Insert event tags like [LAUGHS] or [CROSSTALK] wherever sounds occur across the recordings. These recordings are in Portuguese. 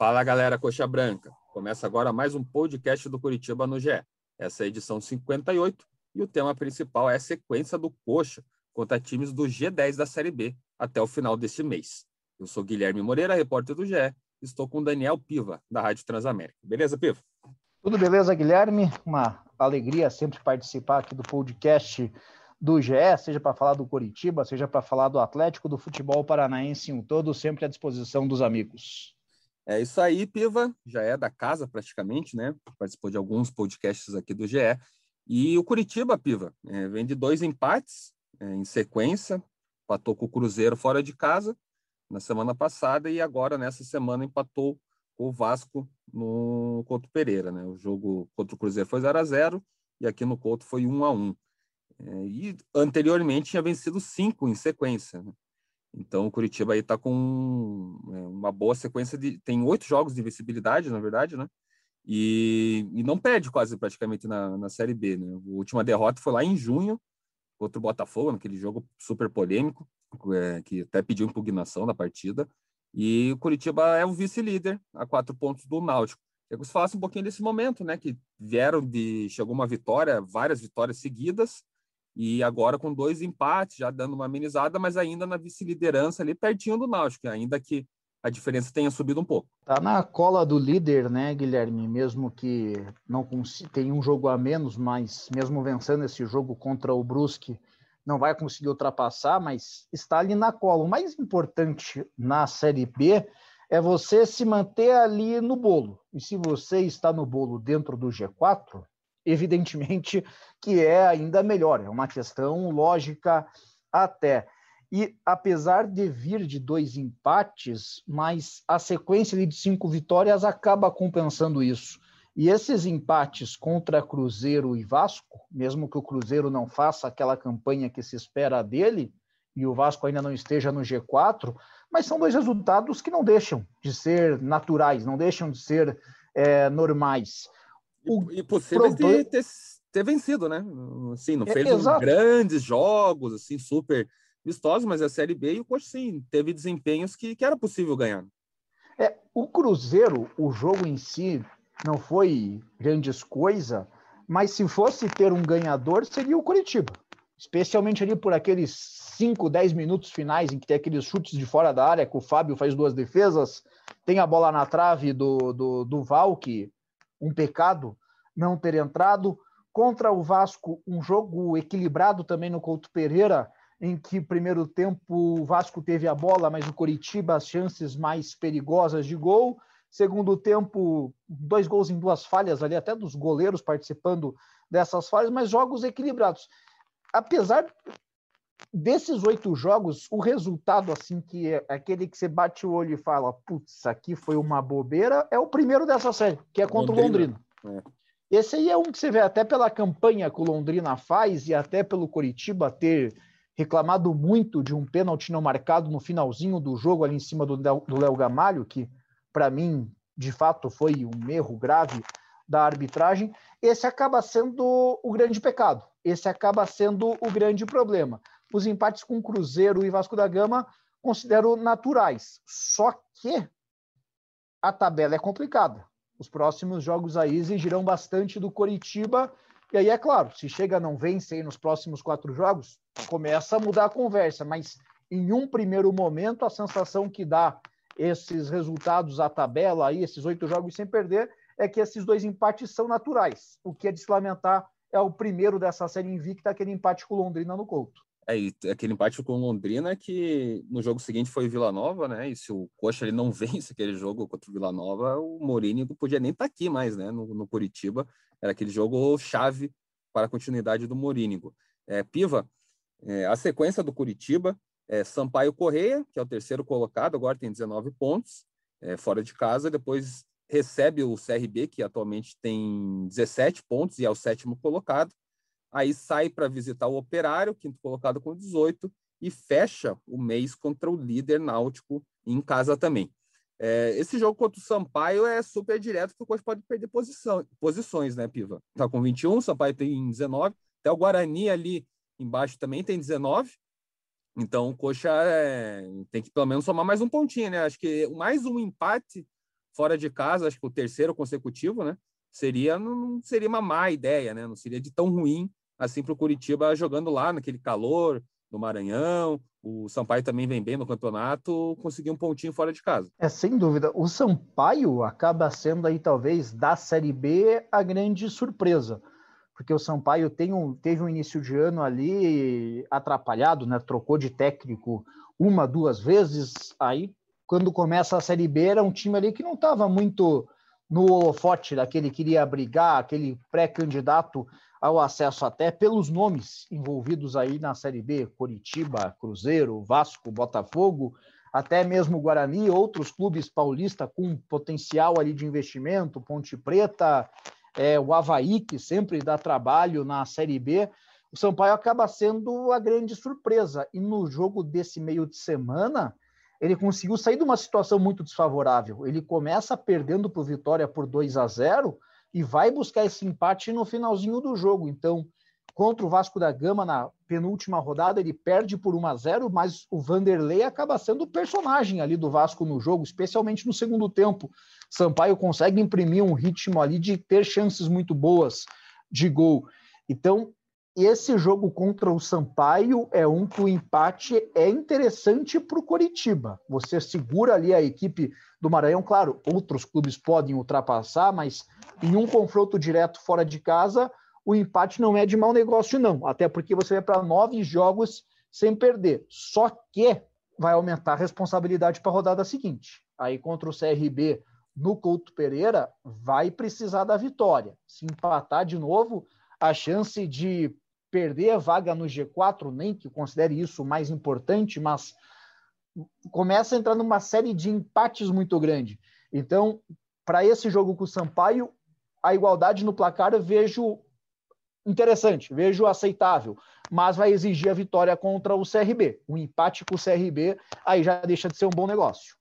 Fala galera Coxa Branca, começa agora mais um podcast do Curitiba no GE. Essa é a edição 58 e o tema principal é a sequência do Coxa contra times do G10 da Série B até o final deste mês. Eu sou Guilherme Moreira, repórter do GE, estou com Daniel Piva, da Rádio Transamérica. Beleza, Piva? Tudo beleza, Guilherme? Uma alegria sempre participar aqui do podcast do GE, seja para falar do Coritiba, seja para falar do Atlético, do futebol paranaense em um todo, sempre à disposição dos amigos. É isso aí, Piva, já é da casa praticamente, né? Participou de alguns podcasts aqui do GE. E o Curitiba, Piva, é, vem de dois empates é, em sequência, empatou com o Cruzeiro fora de casa na semana passada e agora nessa semana empatou com o Vasco no Couto Pereira, né? O jogo contra o Cruzeiro foi 0 a 0 e aqui no Couto foi 1 a 1 é, e anteriormente tinha vencido cinco em sequência. Né? Então o Curitiba aí está com é, uma boa sequência de. Tem oito jogos de invencibilidade, na verdade, né? E, e não perde quase praticamente na, na Série B. Né? A última derrota foi lá em junho contra o Botafogo, naquele jogo super polêmico, é, que até pediu impugnação da partida. E o Curitiba é o vice-líder a quatro pontos do Náutico. Eu que você falasse um pouquinho desse momento, né? Que vieram de. Chegou uma vitória, várias vitórias seguidas, e agora com dois empates, já dando uma amenizada, mas ainda na vice-liderança ali pertinho do Náutico, ainda que a diferença tenha subido um pouco. Tá na cola do líder, né, Guilherme? Mesmo que não tem um jogo a menos, mas mesmo vencendo esse jogo contra o Brusque, não vai conseguir ultrapassar, mas está ali na cola. O mais importante na Série B é você se manter ali no bolo. E se você está no bolo dentro do G4, evidentemente que é ainda melhor, é uma questão lógica até. E apesar de vir de dois empates, mas a sequência de cinco vitórias acaba compensando isso. E esses empates contra Cruzeiro e Vasco, mesmo que o Cruzeiro não faça aquela campanha que se espera dele, e o Vasco ainda não esteja no G4, mas são dois resultados que não deixam de ser naturais, não deixam de ser é, normais. O e possível de ter, ter, vencido, né? Assim, não é, fez é, grandes jogos, assim, super vistosos, mas é a Série B e o Coxa, sim, teve desempenhos que, que era possível ganhar. É, o Cruzeiro, o jogo em si, não foi grandes coisa, mas se fosse ter um ganhador, seria o Curitiba. Especialmente ali por aqueles 5, 10 minutos finais, em que tem aqueles chutes de fora da área, que o Fábio faz duas defesas, tem a bola na trave do, do, do Val, que um pecado não ter entrado. Contra o Vasco, um jogo equilibrado também no Couto Pereira, em que primeiro tempo o Vasco teve a bola, mas o Coritiba as chances mais perigosas de gol. Segundo tempo, dois gols em duas falhas ali, até dos goleiros participando dessas falhas, mas jogos equilibrados. Apesar desses oito jogos, o resultado, assim, que é aquele que você bate o olho e fala, putz, aqui foi uma bobeira, é o primeiro dessa série, que é contra Londrina. o Londrina. É. Esse aí é um que você vê até pela campanha que o Londrina faz e até pelo Coritiba ter reclamado muito de um pênalti não marcado no finalzinho do jogo ali em cima do Léo Gamalho, que para mim de fato foi um erro grave da arbitragem. Esse acaba sendo o grande pecado, esse acaba sendo o grande problema. Os empates com Cruzeiro e Vasco da Gama considero naturais, só que a tabela é complicada os próximos jogos aí exigirão bastante do Coritiba. E aí, é claro, se chega não vencer nos próximos quatro jogos, começa a mudar a conversa. Mas em um primeiro momento, a sensação que dá esses resultados à tabela aí, esses oito jogos sem perder, é que esses dois empates são naturais. O que é de se lamentar é o primeiro dessa série invicta, aquele empate com Londrina no Couto. É, aquele empate com Londrina que no jogo seguinte foi Vila Nova, né? E se o Coxa ele não [LAUGHS] vence aquele jogo contra o Vila Nova, o Mourinho podia nem estar tá aqui mais, né? No, no Curitiba. Era aquele jogo chave para a continuidade do Mourinho. É, Piva, é, a sequência do Curitiba é Sampaio Correia, que é o terceiro colocado, agora tem 19 pontos, é, fora de casa. Depois recebe o CRB, que atualmente tem 17 pontos e é o sétimo colocado aí sai para visitar o Operário, quinto colocado com 18, e fecha o mês contra o líder náutico em casa também. É, esse jogo contra o Sampaio é super direto, que o Coxa pode perder posição, posições, né, Piva? Tá com 21, o Sampaio tem 19, até o Guarani ali embaixo também tem 19. Então o Coxa é, tem que pelo menos somar mais um pontinho, né? Acho que mais um empate fora de casa, acho que o terceiro consecutivo, né? Seria não seria uma má ideia, né? Não seria de tão ruim assim para o Curitiba jogando lá naquele calor do Maranhão. O Sampaio também vem bem no campeonato, conseguir um pontinho fora de casa. É sem dúvida. O Sampaio acaba sendo aí talvez da Série B a grande surpresa porque o Sampaio tem um, teve um início de ano ali atrapalhado, né? Trocou de técnico uma, duas vezes. Aí, quando começa a Série B, era um time ali que não estava muito no holofote daquele que iria brigar, aquele pré-candidato ao acesso até pelos nomes envolvidos aí na Série B, Coritiba, Cruzeiro, Vasco, Botafogo, até mesmo Guarani, outros clubes paulistas com potencial ali de investimento, Ponte Preta, é, o Havaí, que sempre dá trabalho na Série B, o Sampaio acaba sendo a grande surpresa. E no jogo desse meio de semana, ele conseguiu sair de uma situação muito desfavorável. Ele começa perdendo para o Vitória por 2 a 0 e vai buscar esse empate no finalzinho do jogo. Então, contra o Vasco da Gama na penúltima rodada, ele perde por 1 a 0, mas o Vanderlei acaba sendo o personagem ali do Vasco no jogo, especialmente no segundo tempo. Sampaio consegue imprimir um ritmo ali de ter chances muito boas de gol. Então, esse jogo contra o Sampaio é um que o empate é interessante para o Coritiba. Você segura ali a equipe do Maranhão, claro, outros clubes podem ultrapassar, mas em um confronto direto fora de casa, o empate não é de mau negócio, não. Até porque você vai para nove jogos sem perder. Só que vai aumentar a responsabilidade para a rodada seguinte. Aí contra o CRB no Couto Pereira, vai precisar da vitória. Se empatar de novo, a chance de perder a vaga no G4, nem que considere isso mais importante, mas começa a entrar numa série de empates muito grande. Então, para esse jogo com o Sampaio, a igualdade no placar eu vejo interessante, vejo aceitável, mas vai exigir a vitória contra o CRB. O empate com o CRB aí já deixa de ser um bom negócio.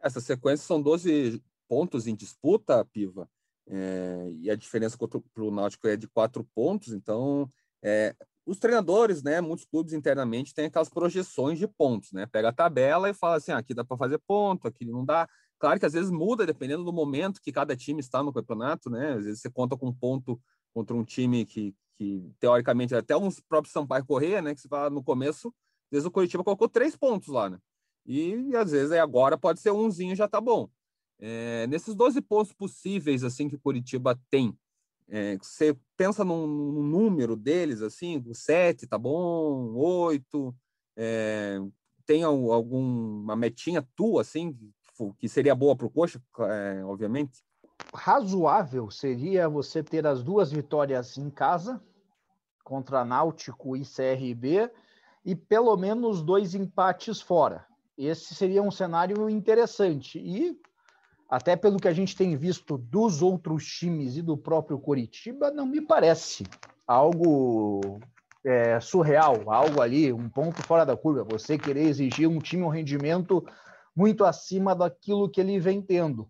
Essa sequência são 12 pontos em disputa, Piva, é, e a diferença para o Náutico é de quatro pontos, então é, os treinadores, né, muitos clubes internamente têm aquelas projeções de pontos, né, pega a tabela e fala assim, ah, aqui dá para fazer ponto, aqui não dá, claro que às vezes muda dependendo do momento que cada time está no campeonato, né, às vezes você conta com um ponto contra um time que, que teoricamente, até uns próprios Sampaio Correia, né, que você fala no começo, às vezes o Curitiba colocou três pontos lá, né, e, às vezes aí agora pode ser umzinho já tá bom. É, nesses 12 pontos possíveis assim que o Curitiba tem, é, você pensa num, num, número deles, assim, sete, tá bom, oito, é, tem alguma metinha tua, assim, que seria boa para o Coxa, é, obviamente? Razoável seria você ter as duas vitórias em casa, contra Náutico e CRB, e pelo menos dois empates fora. Esse seria um cenário interessante. E até pelo que a gente tem visto dos outros times e do próprio Coritiba, não me parece algo é, surreal, algo ali, um ponto fora da curva. Você querer exigir um time um rendimento muito acima daquilo que ele vem tendo.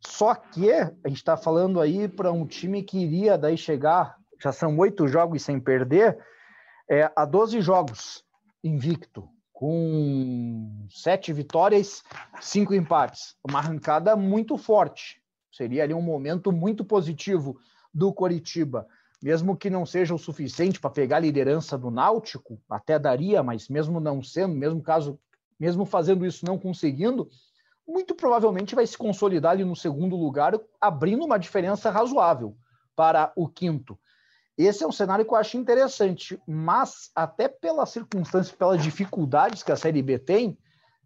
Só que a gente está falando aí para um time que iria daí chegar, já são oito jogos sem perder, é, a 12 jogos invicto com sete vitórias, cinco empates. Uma arrancada muito forte. Seria ali um momento muito positivo do Coritiba. Mesmo que não seja o suficiente para pegar a liderança do Náutico, até daria, mas mesmo não sendo, mesmo caso, mesmo fazendo isso não conseguindo, muito provavelmente vai se consolidar ali no segundo lugar, abrindo uma diferença razoável para o quinto. Esse é um cenário que eu acho interessante, mas até pelas circunstâncias, pelas dificuldades que a Série B tem,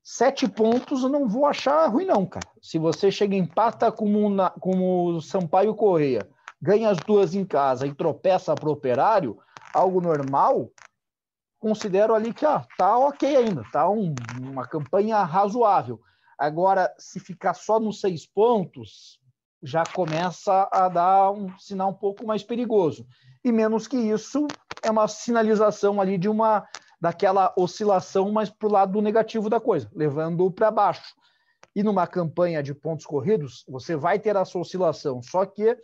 sete pontos eu não vou achar ruim, não, cara. Se você chega em empata como, como o Sampaio Correia, ganha as duas em casa e tropeça para o operário, algo normal, considero ali que ah, tá ok ainda, tá um, uma campanha razoável. Agora, se ficar só nos seis pontos, já começa a dar um sinal um pouco mais perigoso e menos que isso é uma sinalização ali de uma daquela oscilação mais para o lado negativo da coisa, levando para baixo. E numa campanha de pontos corridos, você vai ter essa oscilação, só que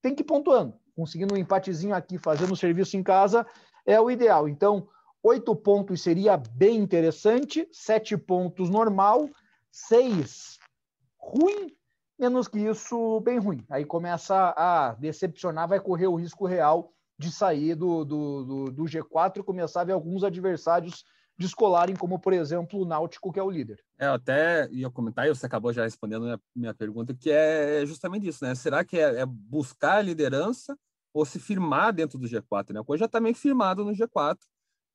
tem que ir pontuando. Conseguindo um empatezinho aqui, fazendo serviço em casa, é o ideal. Então, oito pontos seria bem interessante, sete pontos normal, seis ruim Menos que isso, bem ruim. Aí começa a decepcionar, vai correr o risco real de sair do, do, do, do G4 e começar a ver alguns adversários descolarem, como por exemplo o Náutico, que é o líder. É, eu até ia comentar, e você acabou já respondendo a minha, minha pergunta, que é justamente isso, né? Será que é, é buscar a liderança ou se firmar dentro do G4, né? O Coisa já está meio firmado no G4,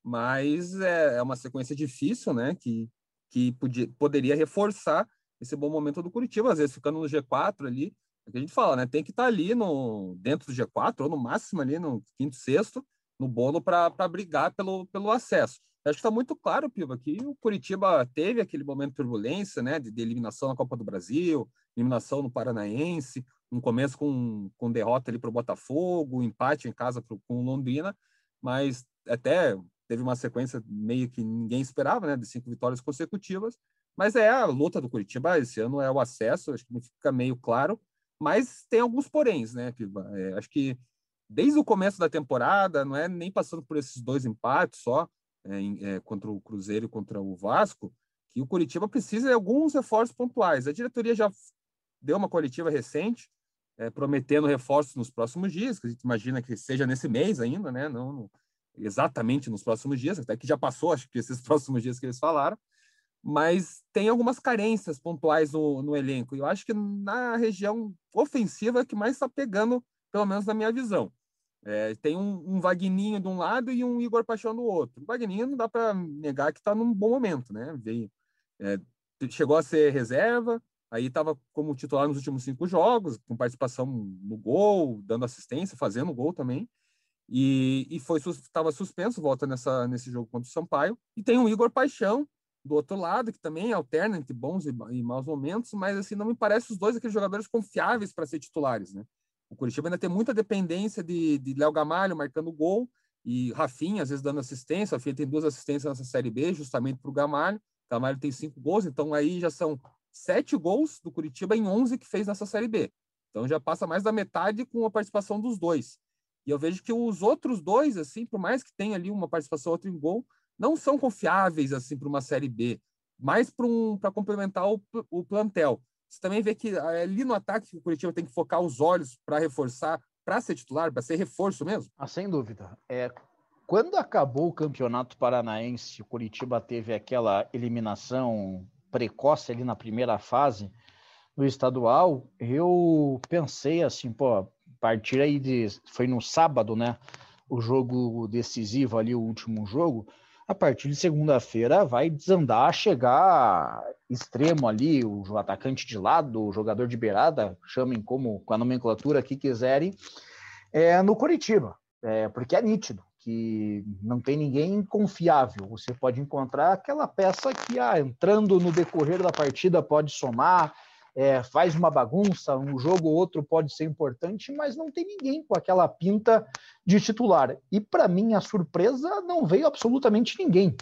mas é, é, uma sequência difícil, né? Que, que podia, poderia reforçar esse bom momento do Curitiba, às vezes ficando no G4 ali, é que a gente fala, né? Tem que estar tá ali no, dentro do G4, ou no máximo ali no quinto, sexto, no bolo para brigar pelo, pelo acesso. Eu acho que está muito claro, Piva, que o Curitiba teve aquele momento de turbulência, né? De, de eliminação na Copa do Brasil, eliminação no Paranaense, um começo com, com derrota ali para o Botafogo, empate em casa pro, com Londrina, mas até teve uma sequência meio que ninguém esperava, né? De cinco vitórias consecutivas. Mas é a luta do Curitiba esse ano é o acesso, acho que fica meio claro, mas tem alguns poréns, né, Piva? É, acho que desde o começo da temporada, não é nem passando por esses dois empates só, é, é, contra o Cruzeiro e contra o Vasco, que o Curitiba precisa de alguns reforços pontuais. A diretoria já deu uma coletiva recente, é, prometendo reforços nos próximos dias, que a gente imagina que seja nesse mês ainda, né? Não, não exatamente nos próximos dias, até que já passou, acho que esses [LAUGHS] próximos dias que eles falaram, mas tem algumas carências pontuais no, no elenco. E eu acho que na região ofensiva é que mais está pegando, pelo menos na minha visão. É, tem um, um Vagninho de um lado e um Igor Paixão do outro. O Vagninho não dá para negar que está num bom momento, né? Veio, é, chegou a ser reserva, aí estava como titular nos últimos cinco jogos, com participação no gol, dando assistência, fazendo gol também. E, e foi estava suspenso, volta nessa, nesse jogo contra o Sampaio. E tem o Igor Paixão do outro lado, que também alterna entre bons e, e maus momentos, mas assim não me parece os dois aqueles jogadores confiáveis para ser titulares, né? O Curitiba ainda tem muita dependência de, de Léo Gamalho marcando gol e Rafinha, às vezes, dando assistência. O Rafinha tem duas assistências nessa Série B, justamente para o Gamalho. Gamalho tem cinco gols, então aí já são sete gols do Curitiba em onze que fez nessa Série B. Então já passa mais da metade com a participação dos dois. E eu vejo que os outros dois, assim, por mais que tenha ali uma participação outra em gol, não são confiáveis assim para uma Série B, mais para um, complementar o, o plantel. Você também vê que é ali no ataque o Curitiba tem que focar os olhos para reforçar, para ser titular, para ser reforço mesmo? Ah, sem dúvida. É, quando acabou o Campeonato Paranaense, o Curitiba teve aquela eliminação precoce ali na primeira fase do estadual, eu pensei assim, pô, a partir aí de. Foi no sábado, né? O jogo decisivo ali, o último jogo a partir de segunda-feira vai desandar, chegar extremo ali, o atacante de lado, o jogador de beirada, chamem como com a nomenclatura que quiserem, é, no Curitiba, é, porque é nítido que não tem ninguém confiável. Você pode encontrar aquela peça que, ah, entrando no decorrer da partida, pode somar, é, faz uma bagunça, um jogo ou outro pode ser importante, mas não tem ninguém com aquela pinta de titular. E para mim a surpresa não veio absolutamente ninguém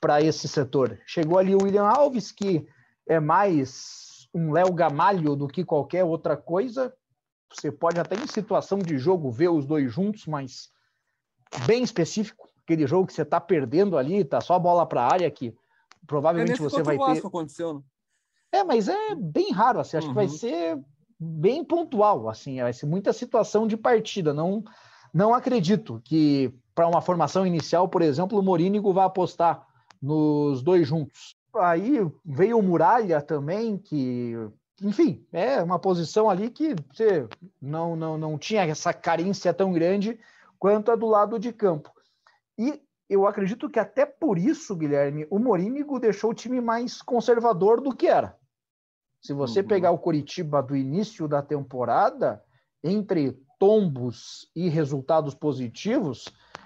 para esse setor. Chegou ali o William Alves, que é mais um Léo Gamalho do que qualquer outra coisa. Você pode até em situação de jogo ver os dois juntos, mas bem específico. Aquele jogo que você está perdendo ali, tá só a bola para a área que provavelmente é você vai ter. Aconteceu, né? É, mas é bem raro, assim, acho uhum. que vai uhum. ser bem pontual, assim, vai ser muita situação de partida. Não, não acredito que para uma formação inicial, por exemplo, o Morínigo vai apostar nos dois juntos. Aí veio o Muralha também, que, enfim, é uma posição ali que você não, não, não tinha essa carência tão grande quanto a do lado de campo. E eu acredito que até por isso, Guilherme, o Morínigo deixou o time mais conservador do que era. Se você uhum. pegar o Coritiba do início da temporada, entre tombos e resultados positivos,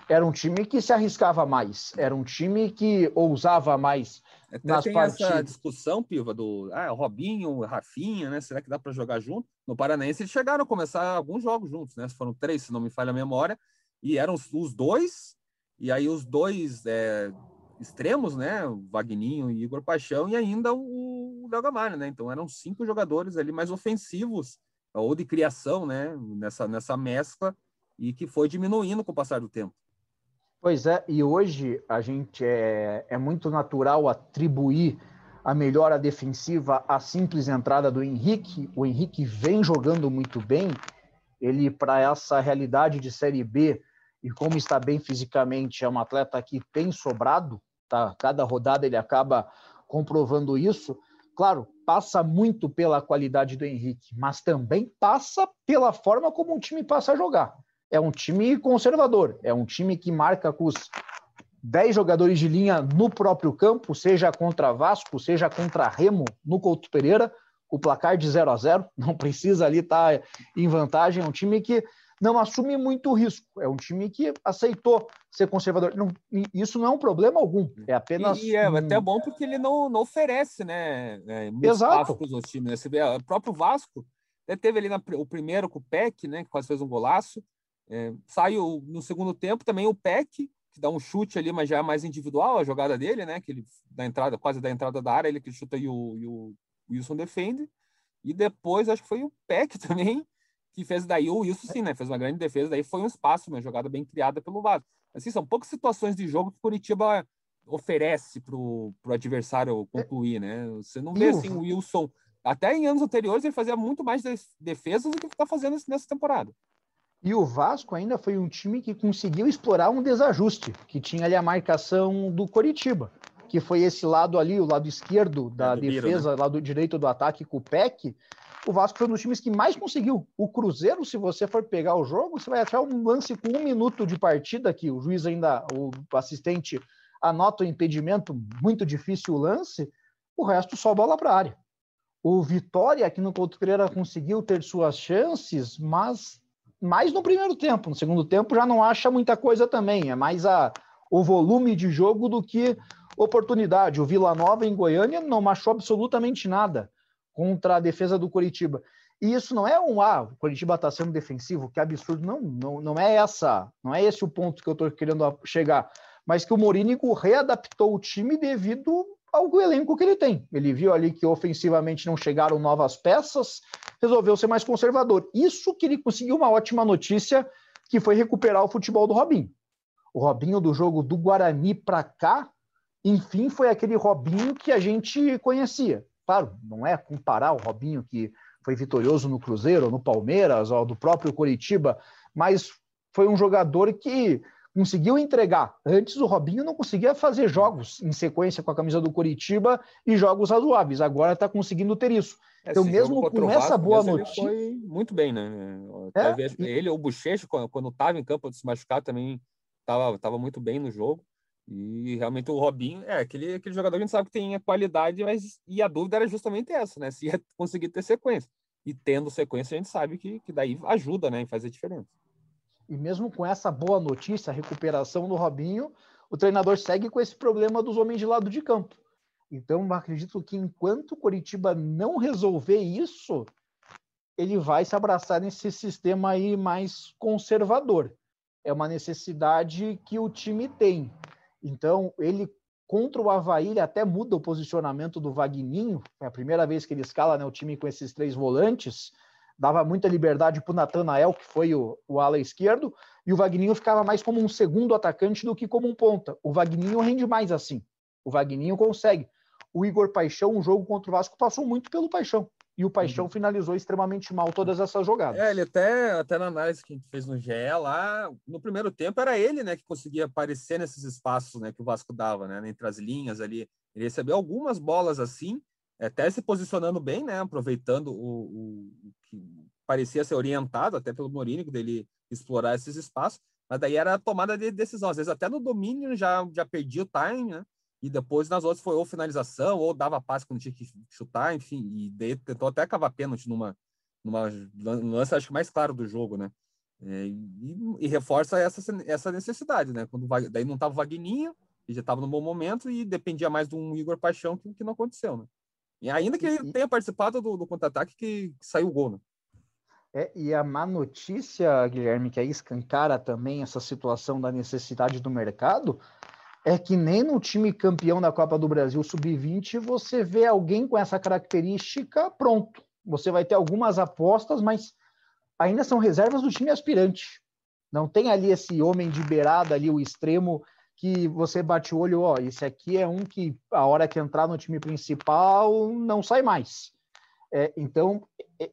era um time que se arriscava mais, era um time que ousava mais Até nas tem partidas. essa discussão, Piva, do ah, Robinho, Rafinha, né? Será que dá para jogar junto? No Paranaense eles chegaram a começar alguns jogos juntos, né? Foram três, se não me falha a memória, e eram os dois, e aí os dois é, extremos, né? O Vagninho e Igor Paixão, e ainda o Gamalho, né? Então eram cinco jogadores ali mais ofensivos, ou de criação, né? Nessa, nessa mescla, e que foi diminuindo com o passar do tempo. Pois é, e hoje a gente é, é muito natural atribuir a melhora defensiva, a simples entrada do Henrique. O Henrique vem jogando muito bem. Ele, para essa realidade de Série B, e como está bem fisicamente, é um atleta que tem sobrado, tá? Cada rodada ele acaba comprovando isso. Claro, passa muito pela qualidade do Henrique, mas também passa pela forma como o time passa a jogar. É um time conservador, é um time que marca com os 10 jogadores de linha no próprio campo, seja contra Vasco, seja contra Remo, no Couto Pereira, o placar de 0 a 0 não precisa ali estar tá em vantagem. É um time que não assume muito risco. É um time que aceitou ser conservador. Não, isso não é um problema algum. É apenas. E, e é até bom porque ele não, não oferece, né? É, Exato. para os times. Né? Você vê, o próprio Vasco né, teve ali na, o primeiro com o Peck, né? Que quase fez um golaço. É, saiu no segundo tempo também o Peck, que dá um chute ali, mas já é mais individual a jogada dele, né? Que ele da entrada, quase da entrada da área, ele que chuta e o, e o Wilson defende. E depois acho que foi o Peck [LAUGHS] também que fez daí o Wilson sim, né? Fez uma grande defesa, daí foi um espaço, uma jogada bem criada pelo Vasco. Assim, são poucas situações de jogo que o Curitiba oferece para o adversário concluir, né? Você não vê assim o Wilson. Até em anos anteriores ele fazia muito mais defesas do que está fazendo nessa temporada. E o Vasco ainda foi um time que conseguiu explorar um desajuste, que tinha ali a marcação do Coritiba, que foi esse lado ali, o lado esquerdo da é defesa, Bira, né? lado direito do ataque com o PEC, o Vasco foi um dos times que mais conseguiu. O Cruzeiro, se você for pegar o jogo, você vai achar um lance com um minuto de partida que o juiz ainda, o assistente anota o impedimento, muito difícil o lance, o resto só bola para a área. O Vitória aqui no Couto Pereira conseguiu ter suas chances, mas mais no primeiro tempo. No segundo tempo já não acha muita coisa também, é mais a, o volume de jogo do que oportunidade. O Vila Nova em Goiânia não achou absolutamente nada contra a defesa do Coritiba. E isso não é um ah, o Coritiba está sendo defensivo, que absurdo. Não, não, não é essa, não é esse o ponto que eu estou querendo chegar. Mas que o Morínigo readaptou o time devido ao elenco que ele tem. Ele viu ali que ofensivamente não chegaram novas peças, resolveu ser mais conservador. Isso que ele conseguiu uma ótima notícia, que foi recuperar o futebol do Robinho. O Robinho do jogo do Guarani para cá, enfim, foi aquele Robinho que a gente conhecia. Claro, não é comparar o Robinho que foi vitorioso no Cruzeiro, no Palmeiras, ou do próprio Coritiba, mas foi um jogador que conseguiu entregar. Antes o Robinho não conseguia fazer jogos em sequência com a camisa do Coritiba e jogos razoáveis. Agora está conseguindo ter isso. É, então, mesmo com essa boa notícia. Foi muito bem, né? É, ele, o Bochecha, quando estava em campo de se machucar, também estava tava muito bem no jogo. E realmente o Robinho é aquele, aquele jogador que a gente sabe que tem a qualidade, mas e a dúvida era justamente essa, né? Se ia [LAUGHS] conseguir ter sequência. E tendo sequência, a gente sabe que, que daí ajuda, né, em fazer diferença. E mesmo com essa boa notícia, a recuperação do Robinho, o treinador segue com esse problema dos homens de lado de campo. Então, acredito que enquanto o Coritiba não resolver isso, ele vai se abraçar nesse sistema aí mais conservador. É uma necessidade que o time tem. Então, ele contra o Havaí, ele até muda o posicionamento do Vagninho. É a primeira vez que ele escala né, o time com esses três volantes. Dava muita liberdade para o Natanael, que foi o, o ala esquerdo, e o Vagninho ficava mais como um segundo atacante do que como um ponta. O Vagninho rende mais assim. O Vagninho consegue. O Igor Paixão, um jogo contra o Vasco, passou muito pelo Paixão e o Paixão uhum. finalizou extremamente mal todas essas jogadas. É, ele até, até na análise que a gente fez no GE lá, no primeiro tempo era ele, né, que conseguia aparecer nesses espaços, né, que o Vasco dava, né, entre as linhas ali. Ele recebeu algumas bolas assim, até se posicionando bem, né, aproveitando o, o, que parecia ser orientado até pelo Mourinho dele explorar esses espaços, mas daí era a tomada de decisão, às vezes até no domínio já já perdia o time, né? E depois nas outras foi ou finalização, ou dava passe quando tinha que chutar, enfim, e daí tentou até cavar pênalti numa, numa lance, acho que mais claro do jogo, né? É, e, e, reforça essa, essa necessidade, né? Quando daí não tava o Vagninho, e já estava no bom momento, e dependia mais de um Igor Paixão, que, que não aconteceu, né? E ainda que ele tenha participado do, do contra-ataque que, que, saiu o gol, né? É, e a má notícia, Guilherme, que aí escancara também essa situação da necessidade do mercado, é que nem no time campeão da Copa do Brasil Sub-20 você vê alguém com essa característica pronto. Você vai ter algumas apostas, mas ainda são reservas do time aspirante. Não tem ali esse homem de beirada ali, o extremo, que você bate o olho, ó, esse aqui é um que a hora que entrar no time principal não sai mais. É, então,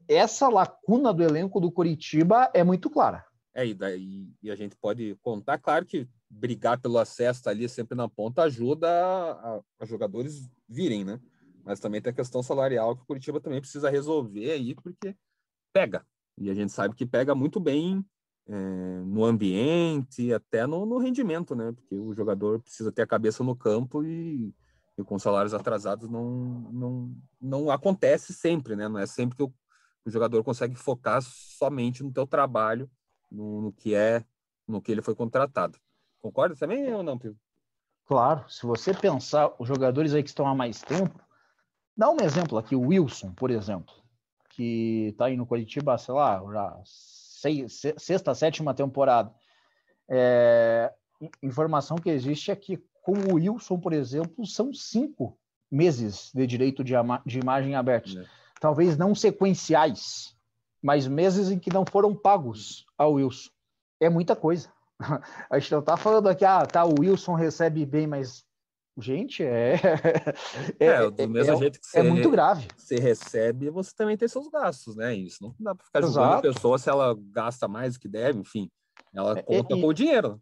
essa lacuna do elenco do Curitiba é muito clara. É, e, daí, e a gente pode contar, claro que brigar pelo acesso ali sempre na ponta ajuda a, a, jogadores virem, né? Mas também tem a questão salarial que o Curitiba também precisa resolver aí, porque pega. E a gente sabe que pega muito bem é, no ambiente, até no, no, rendimento, né? Porque o jogador precisa ter a cabeça no campo e, e, com salários atrasados não, não, não acontece sempre, né? Não é sempre que o, o jogador consegue focar somente no teu trabalho, no, no, que é, no que ele foi contratado. Concorda também ou não, Pio? Claro, se você pensar os jogadores aí que estão há mais tempo, dá um exemplo aqui, o Wilson, por exemplo, que está aí no Curitiba, sei lá, já seis, sexta, sétima temporada. É, informação que existe é que com o Wilson, por exemplo, são cinco meses de direito de, de imagem aberta. É. Talvez não sequenciais, mas meses em que não foram pagos ao Wilson. É muita coisa. A gente não está falando aqui, ah, tá, o Wilson recebe bem, mas Gente, é. É, é do mesmo é, jeito que é você, é muito grave. Você recebe, você também tem seus gastos, né? Isso não dá para ficar Exato. julgando a pessoa se ela gasta mais do que deve, enfim. Ela é, conta e, com o dinheiro.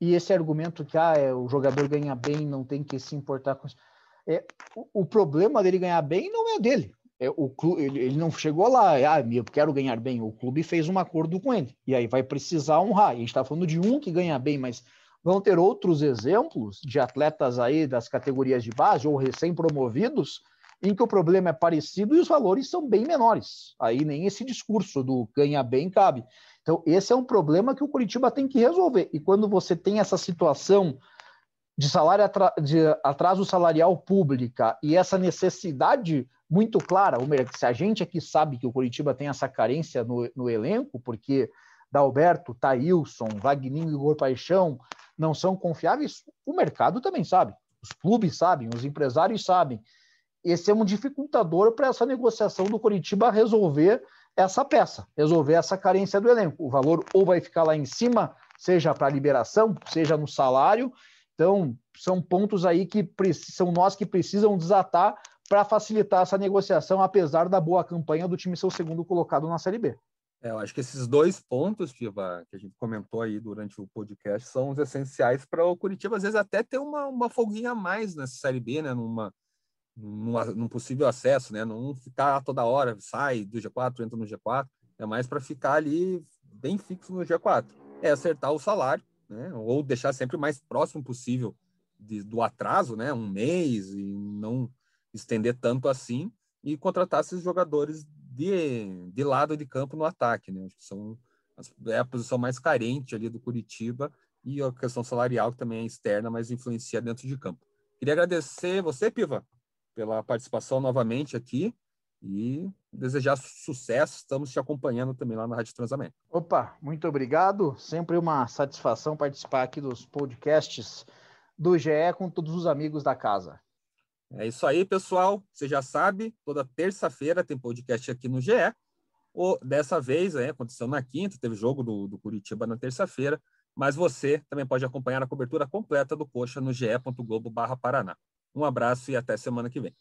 E esse argumento que ah, é, o jogador ganha bem, não tem que se importar com isso. É, o, o problema dele ganhar bem não é dele. É, o clube, ele, não chegou lá, ah, eu quero ganhar bem. O clube fez um acordo com ele. E aí vai precisar honrar. A gente está falando de um que ganha bem, mas vão ter outros exemplos de atletas aí das categorias de base ou recém-promovidos em que o problema é parecido e os valores são bem menores. Aí nem esse discurso do ganha bem cabe. Então, esse é um problema que o Curitiba tem que resolver. E quando você tem essa situação de salário de atraso salarial pública e essa necessidade muito clara, se a gente aqui sabe que o Curitiba tem essa carência no, no elenco, porque Dalberto, Thailson, Wagninho e Igor Paixão não são confiáveis, o mercado também sabe, os clubes sabem, os empresários sabem. Esse é um dificultador para essa negociação do Curitiba resolver essa peça, resolver essa carência do elenco. O valor ou vai ficar lá em cima, seja para liberação, seja no salário. Então, são pontos aí que são nós que precisam desatar para facilitar essa negociação, apesar da boa campanha do time ser o segundo colocado na Série B. É, eu acho que esses dois pontos, Tiva, que a gente comentou aí durante o podcast, são os essenciais para o Curitiba, às vezes até ter uma, uma folguinha a mais nessa Série B, né? Numa, numa, num possível acesso, né? Não ficar toda hora, sai do G4, entra no G4, é mais para ficar ali bem fixo no G4. É acertar o salário, né? Ou deixar sempre o mais próximo possível de, do atraso, né? Um mês e não estender tanto assim e contratar esses jogadores de, de lado de campo no ataque, né? Acho que são é a posição mais carente ali do Curitiba e a questão salarial que também é externa, mas influencia dentro de campo. Queria agradecer você, Piva, pela participação novamente aqui e desejar sucesso. Estamos te acompanhando também lá na Rádio Transamérica. Opa, muito obrigado. Sempre uma satisfação participar aqui dos podcasts do GE com todos os amigos da casa. É isso aí, pessoal. Você já sabe, toda terça-feira tem podcast aqui no GE. Ou, dessa vez, é, aconteceu na quinta, teve jogo do, do Curitiba na terça-feira, mas você também pode acompanhar a cobertura completa do Coxa no ge.globo.paraná. Um abraço e até semana que vem.